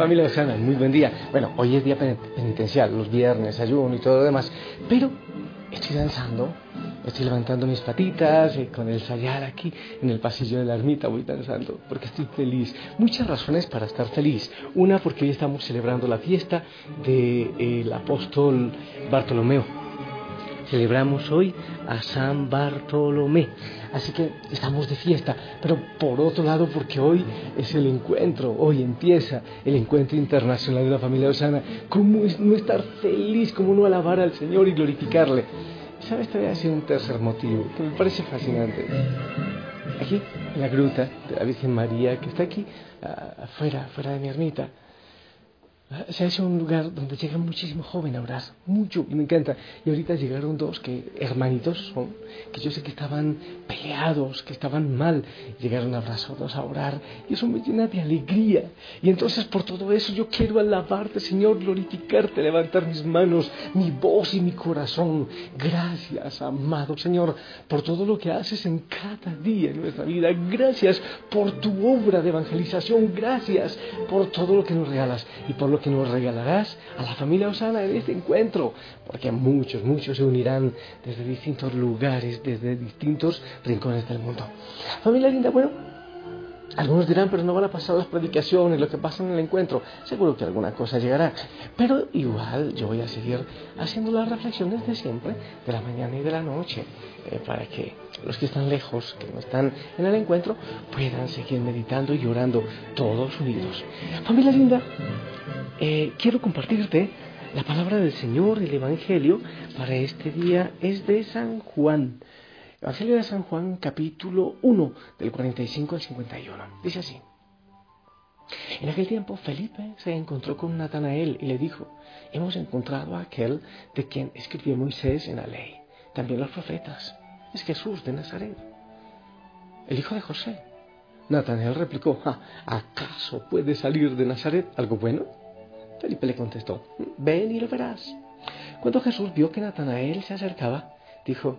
familia Osana, muy buen día. Bueno, hoy es día penitencial, los viernes, ayuno y todo lo demás, pero estoy danzando, estoy levantando mis patitas y con el sayar aquí en el pasillo de la ermita voy danzando porque estoy feliz. Muchas razones para estar feliz. Una porque hoy estamos celebrando la fiesta del apóstol Bartolomeo. Celebramos hoy a San Bartolomé. Así que estamos de fiesta, pero por otro lado porque hoy es el encuentro, hoy empieza el encuentro internacional de la familia Osana. ¿Cómo es no estar feliz, cómo no alabar al Señor y glorificarle? ¿Sabes? Te voy a decir un tercer motivo que me parece fascinante. Aquí, en la gruta de la Virgen María, que está aquí afuera, afuera de mi ermita, se ha hecho un lugar donde llega muchísimo joven a orar, mucho, y me encanta. Y ahorita llegaron dos que hermanitos son, que yo sé que estaban peleados, que estaban mal, llegaron abrazados a orar, y eso me llena de alegría. Y entonces por todo eso yo quiero alabarte, Señor, glorificarte, levantar mis manos, mi voz y mi corazón. Gracias, amado Señor, por todo lo que haces en cada día en nuestra vida. Gracias por tu obra de evangelización. Gracias por todo lo que nos regalas y por lo que nos regalarás a la familia Osana en este encuentro, porque muchos, muchos se unirán desde distintos lugares, desde distintos rincones del mundo. Familia linda, bueno, algunos dirán, pero no van a pasar las predicaciones, lo que pasa en el encuentro. Seguro que alguna cosa llegará. Pero igual yo voy a seguir haciendo las reflexiones de siempre, de la mañana y de la noche, eh, para que los que están lejos, que no están en el encuentro, puedan seguir meditando y orando todos unidos. Familia linda, eh, quiero compartirte la palabra del Señor, el Evangelio, para este día es de San Juan. Evangelio de San Juan, capítulo 1, del 45 al 51. Dice así. En aquel tiempo Felipe se encontró con Natanael y le dijo, hemos encontrado a aquel de quien escribió Moisés en la ley, también los profetas, es Jesús de Nazaret, el hijo de José. Natanael replicó, ¿acaso puede salir de Nazaret algo bueno? Felipe le contestó, ven y lo verás. Cuando Jesús vio que Natanael se acercaba, dijo,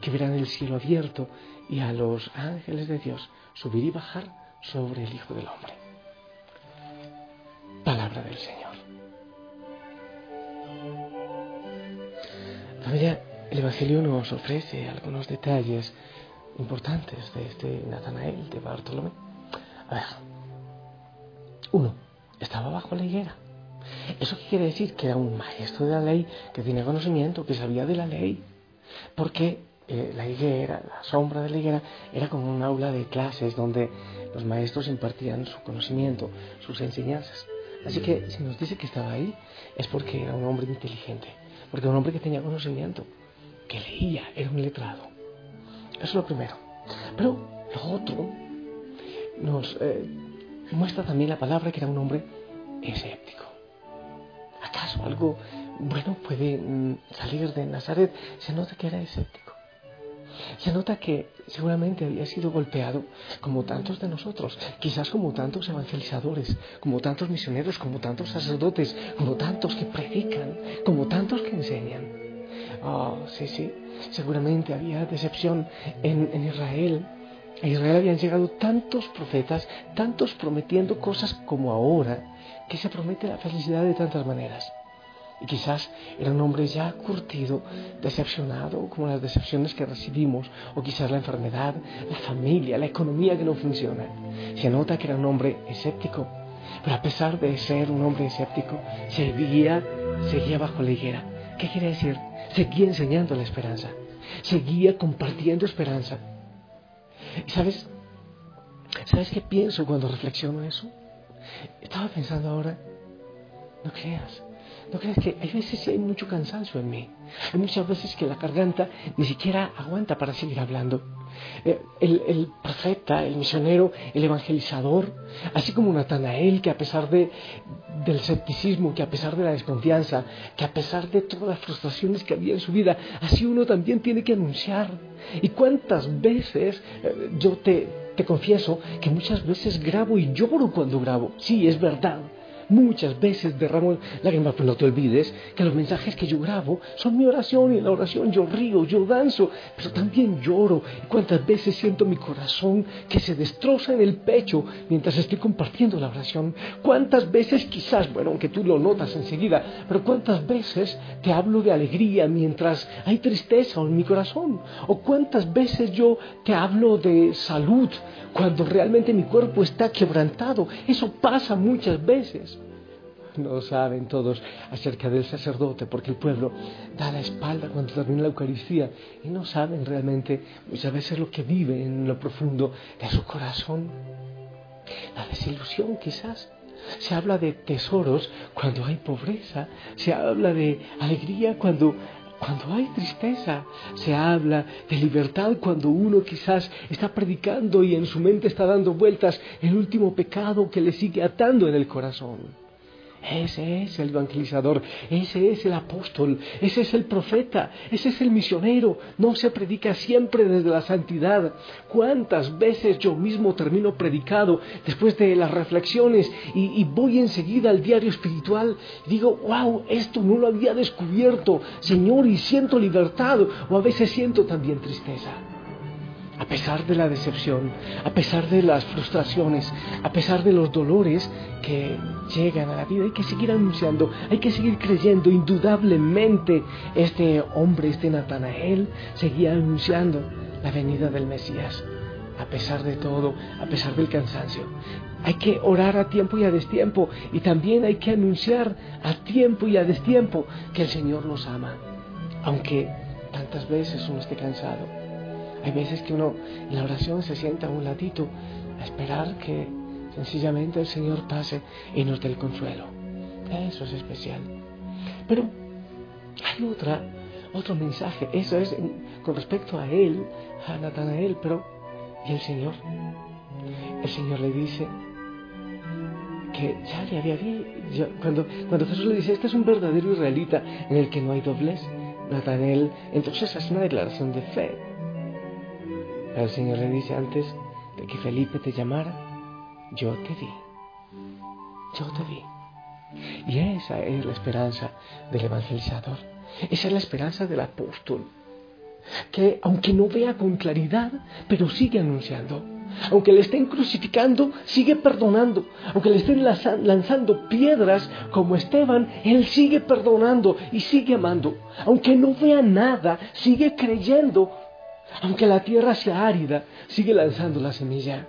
que verán el cielo abierto y a los ángeles de Dios subir y bajar sobre el Hijo del Hombre. Palabra del Señor. Familia, el Evangelio nos ofrece algunos detalles importantes de este Natanael de Bartolomé. A ver, uno, estaba bajo la higuera. ¿Eso qué quiere decir? Que era un maestro de la ley, que tenía conocimiento, que sabía de la ley. Porque eh, la higuera, la sombra de la higuera, era como un aula de clases donde los maestros impartían su conocimiento, sus enseñanzas. Así que si nos dice que estaba ahí, es porque era un hombre inteligente, porque era un hombre que tenía conocimiento, que leía, era un letrado. Eso es lo primero. Pero lo otro nos eh, muestra también la palabra que era un hombre escéptico. ¿Acaso algo bueno puede mm, salir de Nazaret? Se nota que era escéptico. Se nota que seguramente había sido golpeado como tantos de nosotros, quizás como tantos evangelizadores, como tantos misioneros, como tantos sacerdotes, como tantos que predican, como tantos que enseñan. Oh, sí, sí. Seguramente había decepción en, en Israel. A Israel habían llegado tantos profetas, tantos prometiendo cosas como ahora, que se promete la felicidad de tantas maneras. Y quizás era un hombre ya curtido, decepcionado, como las decepciones que recibimos, o quizás la enfermedad, la familia, la economía que no funciona. Se nota que era un hombre escéptico, pero a pesar de ser un hombre escéptico, seguía, seguía bajo la higuera. ¿Qué quiere decir? Seguía enseñando la esperanza, seguía compartiendo esperanza. ¿Y sabes? ¿Sabes qué pienso cuando reflexiono eso? Estaba pensando ahora, no creas, no creas que hay veces que hay mucho cansancio en mí. Hay muchas veces que la garganta ni siquiera aguanta para seguir hablando. Eh, el, profeta, el misionero, el evangelizador, así como Natanael, que a pesar de, del escepticismo, que a pesar de la desconfianza, que a pesar de todas las frustraciones que había en su vida, así uno también tiene que anunciar. ¿Y cuántas veces eh, yo te, te confieso que muchas veces grabo y lloro cuando grabo? Sí, es verdad. Muchas veces derramo lágrimas, pero no te olvides que los mensajes que yo grabo son mi oración y en la oración yo río, yo danzo, pero también lloro. Y cuántas veces siento mi corazón que se destroza en el pecho mientras estoy compartiendo la oración. Cuántas veces quizás, bueno, aunque tú lo notas enseguida, pero cuántas veces te hablo de alegría mientras hay tristeza en mi corazón. O cuántas veces yo te hablo de salud cuando realmente mi cuerpo está quebrantado. Eso pasa muchas veces. No saben todos acerca del sacerdote porque el pueblo da la espalda cuando termina la Eucaristía y no saben realmente muchas veces lo que vive en lo profundo de su corazón. La desilusión quizás. Se habla de tesoros cuando hay pobreza, se habla de alegría cuando cuando hay tristeza, se habla de libertad cuando uno quizás está predicando y en su mente está dando vueltas el último pecado que le sigue atando en el corazón. Ese es el evangelizador, ese es el apóstol, ese es el profeta, ese es el misionero. No se predica siempre desde la santidad. ¿Cuántas veces yo mismo termino predicado después de las reflexiones y, voy enseguida al diario espiritual y digo, wow, esto no lo había descubierto, Señor, y siento libertad o a veces siento también tristeza? A pesar de la decepción, a pesar de las frustraciones, a pesar de los dolores que llegan a la vida, hay que seguir anunciando, hay que seguir creyendo. Indudablemente este hombre, este Natanael, seguía anunciando la venida del Mesías. A pesar de todo, a pesar del cansancio, hay que orar a tiempo y a destiempo y también hay que anunciar a tiempo y a destiempo que el Señor nos ama, aunque tantas veces uno esté cansado hay veces que uno en la oración se sienta a un ladito a esperar que sencillamente el Señor pase y nos dé el consuelo. Eso es especial. Pero hay otra, otro mensaje. Eso es con respecto a él, a Natanael, pero ¿y el Señor? El Señor le dice que ya le había dicho, cuando, cuando Jesús le dice, este es un verdadero israelita en el que no hay doblez, Natanael entonces hace una declaración de fe el Señor le dice antes de que Felipe te llamara, yo te di. Yo te di. Y esa es la esperanza del evangelizador. Esa es la esperanza del apóstol. Que aunque no vea con claridad, pero sigue anunciando. Aunque le estén crucificando, sigue perdonando. Aunque le estén lanzando piedras como Esteban, él sigue perdonando y sigue amando. Aunque no vea nada, sigue creyendo aunque la tierra sea árida, sigue lanzando la semilla.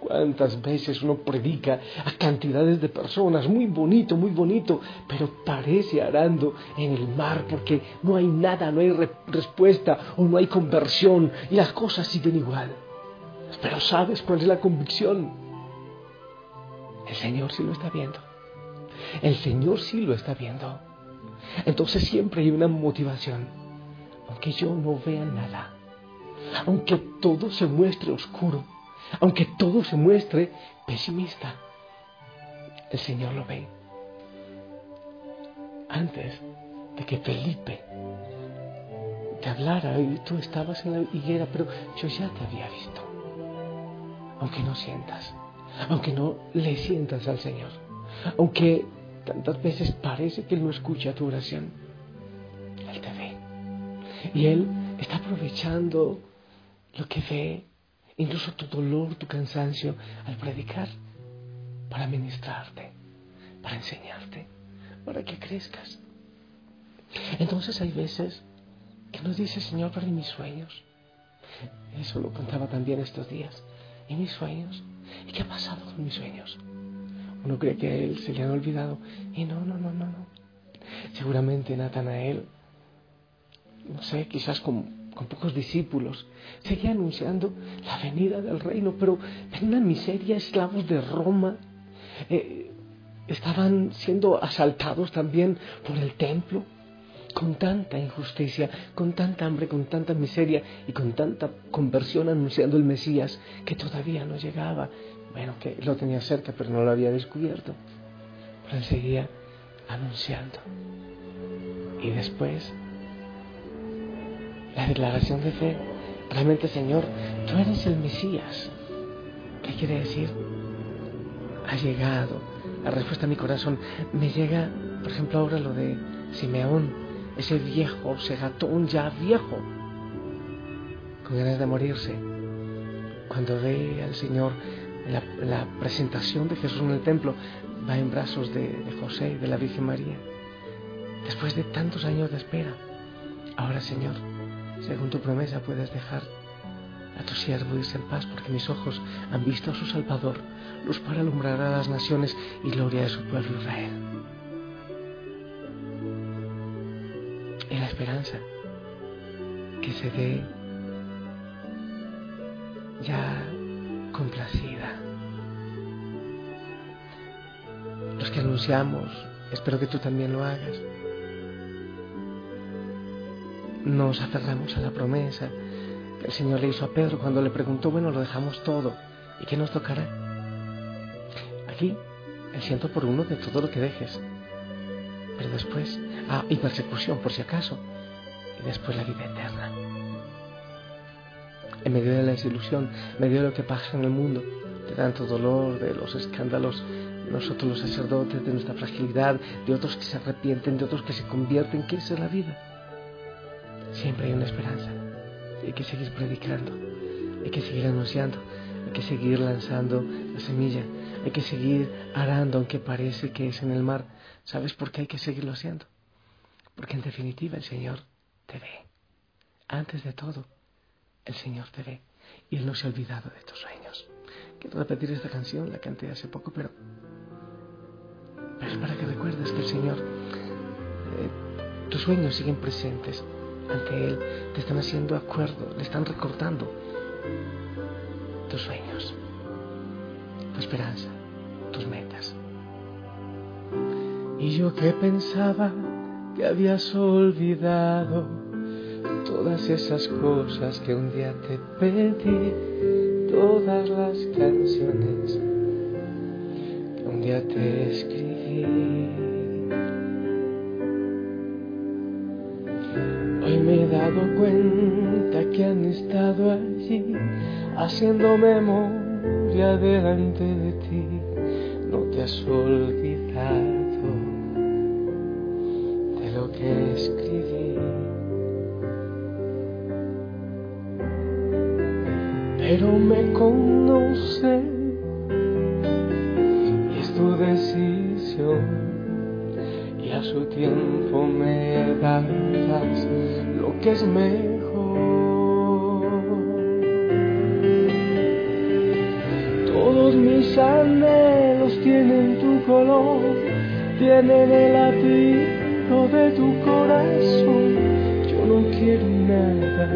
¿Cuántas veces uno predica a cantidades de personas? Muy bonito, muy bonito, pero parece arando en el mar porque no hay nada, no hay respuesta o no hay conversión y las cosas siguen igual. Pero ¿sabes cuál es la convicción? El Señor sí lo está viendo. El Señor sí lo está viendo. Entonces siempre hay una motivación, aunque yo no vea nada aunque todo se muestre oscuro, aunque todo se muestre pesimista, el Señor lo ve. Antes de que Felipe te hablara y tú estabas en la higuera, pero yo ya te había visto. Aunque no sientas, aunque no le sientas al Señor, aunque tantas veces parece que Él no escucha tu oración, Él te ve, Y Él está aprovechando lo que ve, incluso tu dolor, tu cansancio, al predicar, para ministrarte, para enseñarte, para que crezcas. Entonces hay veces que nos dice, Señor, pero mis sueños. Eso lo contaba también estos días. ¿Y mis sueños? ¿Y qué ha pasado con mis sueños? Uno cree que a él se le han olvidado. Y no, no, no, no, no. Seguramente Natanael, no sé, quizás con, con pocos discípulos, seguía anunciando la venida del reino, pero en una miseria, esclavos de Roma, eh, estaban siendo asaltados también por el templo con tanta injusticia, con tanta hambre, con tanta miseria y con tanta conversión anunciando el Mesías que todavía no llegaba. Bueno, que lo tenía cerca, pero no lo había descubierto. Pero él seguía anunciando. Y después, la declaración de fe. Realmente, Señor, tú eres el Mesías. ¿Qué quiere decir? Ha llegado. La respuesta a mi corazón me llega, por ejemplo, ahora lo de Simeón ese viejo segatón ya viejo, con ganas de morirse, cuando ve al Señor la, presentación de Jesús en el templo, va en brazos de José y de la Virgen María. Después de tantos años de espera, ahora Señor, según tu promesa puedes dejar a tu siervo irse en paz, porque mis ojos han visto a su Salvador, luz para alumbrar a las naciones y gloria de su pueblo Israel. esperanza que se ve ya complacida. Los que anunciamos, espero que tú también lo hagas, nos aferramos a la promesa que el Señor le hizo a Pedro cuando le preguntó, bueno, lo dejamos todo, ¿y qué nos tocará? Aquí, el ciento por uno de todo lo que dejes. Pero después, ah, y persecución por si acaso, y después la vida eterna. En medio de la desilusión, en medio de lo que pasa en el mundo, de tanto dolor, de los escándalos, nosotros los sacerdotes, de nuestra fragilidad, de otros que se arrepienten, de otros que se convierten, ¿qué es la vida? Siempre hay una esperanza. Hay que seguir predicando, hay que seguir anunciando, hay que seguir lanzando la semilla, hay que seguir arando aunque parece que es en el mar. ¿Sabes por qué hay que seguirlo haciendo? Porque en definitiva el Señor te ve. Antes de todo, el Señor te ve y Él no se ha olvidado de tus sueños. Quiero repetir esta canción, la canté hace poco, pero, pero es para que recuerdes que el Señor, eh, tus sueños siguen presentes ante Él, te están haciendo acuerdo, le están recortando tus sueños, tu esperanza, tus metas. Y yo que pensaba que habías olvidado todas esas cosas que un día te pedí, todas las canciones que un día te escribí. Hoy me he dado cuenta que han estado allí haciendo memoria delante de ti, no te has olvidado que escribí. Pero me conoce y es tu decisión y a su tiempo me darás lo que es mejor. Todos mis anhelos tienen tu color, tienen el latir de tu corazón. Yo no quiero nada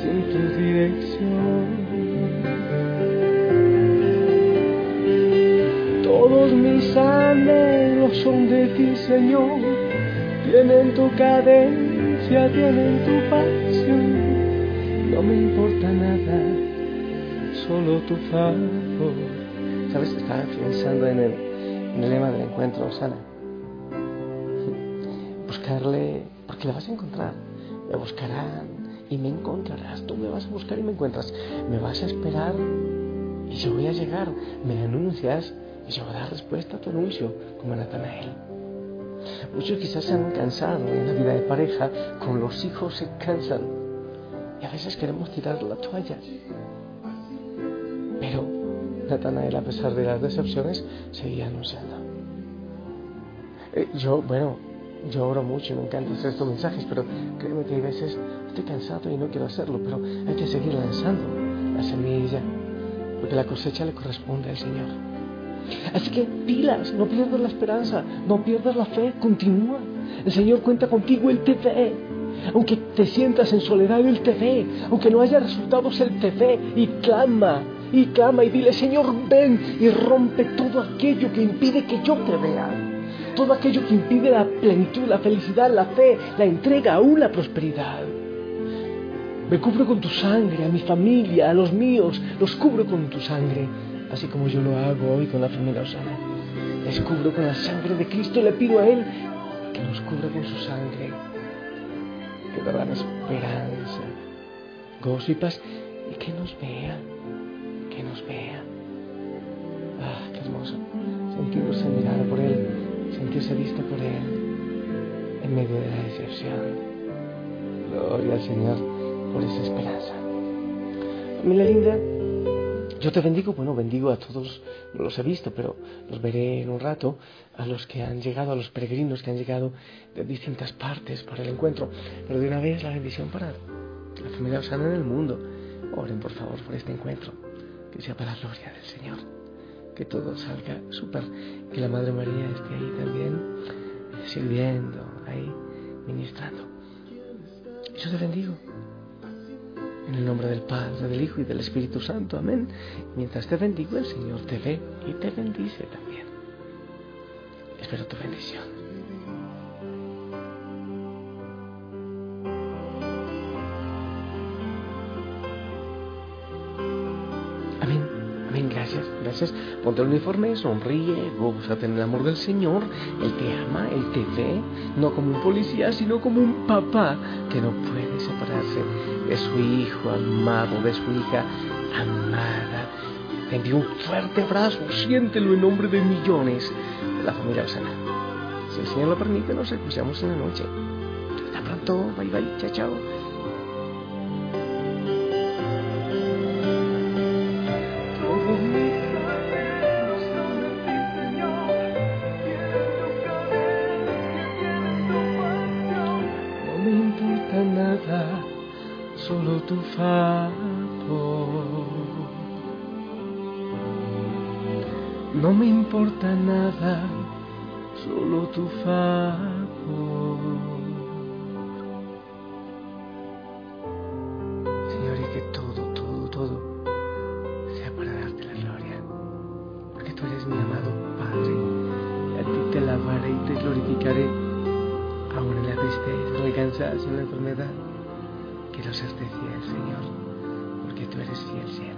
sin tu dirección. Todos mis anhelos son de ti, Señor. Tienen tu cadencia, tienen tu pasión. No me importa nada, solo tu favor. ¿Sabes? Estaba pensando en el, en el lema del encuentro, Sana buscarle, porque le vas a encontrar, me buscarán y me encontrarás, tú me vas a buscar y me encuentras, me vas a esperar y yo voy a llegar, me anuncias y yo voy a dar respuesta a tu anuncio, como Natanael. Muchos quizás se han cansado en la vida de pareja, con los hijos se cansan y a veces queremos tirar la toalla. Pero Natanael, a pesar de las decepciones, seguía anunciando. Eh, yo, bueno, yo oro mucho y me encanta hacer estos mensajes, pero créeme que hay veces estoy cansado y no quiero hacerlo, pero hay que seguir lanzando la semilla, porque la cosecha le corresponde al Señor. Así que pilas, no pierdas la esperanza, no pierdas la fe, continúa. El Señor cuenta contigo, Él te ve. Aunque te sientas en soledad, Él te ve. Aunque no haya resultados, Él te ve y clama, y clama y dile, Señor, ven y rompe todo aquello que impide que yo te vea. Todo aquello que impide la plenitud, la felicidad, la fe, la entrega, aún la prosperidad. Me cubro con tu sangre, a mi familia, a los míos, los cubro con tu sangre, así como yo lo hago hoy con la familia Osana. Les cubro con la sangre de Cristo, le pido a Él que nos cubra con su sangre, que dará esperanza, gozo y paz, y que nos vea, que nos vea. Ah, qué hermoso, sentirse mirada por Él, sentirse vista por Él en medio de la decepción. Gloria al Señor por esa esperanza. Familia linda, yo te bendigo, bueno, bendigo a todos, no los he visto, pero los veré en un rato, a los que han llegado, a los peregrinos que han llegado de distintas partes para el encuentro, pero de una vez la bendición para la familia Osana en el mundo. Oren por favor por este encuentro, que sea para la gloria del Señor, que todo salga súper, que la Madre María esté ahí también, sirviendo, ahí, ministrando. Yo te bendigo. En el nombre del Padre, del Hijo y del Espíritu Santo. Amén. Mientras te bendigo, el Señor te ve y te bendice también. Espero tu bendición. Amén. Amén. Gracias. Gracias. Ponte el uniforme, sonríe, gózate en el amor del Señor. Él te ama, Él te ve, no como un policía, sino como un papá que no puede separarse de su hijo amado, de su hija amada. Te envío un fuerte abrazo, siéntelo en nombre de millones de la familia Osana. Si el Señor lo permite, nos escuchamos en la noche. Hasta pronto, bye bye, chao, chao. No me importa nada, solo tu favor. Señor, y que todo, todo, todo sea para darte la gloria. Porque tú eres mi amado Padre. A ti te alabaré y te glorificaré. Aún en la tristeza, en el cansancio, en la enfermedad. Quiero serte fiel, Señor, porque tú eres fiel siempre.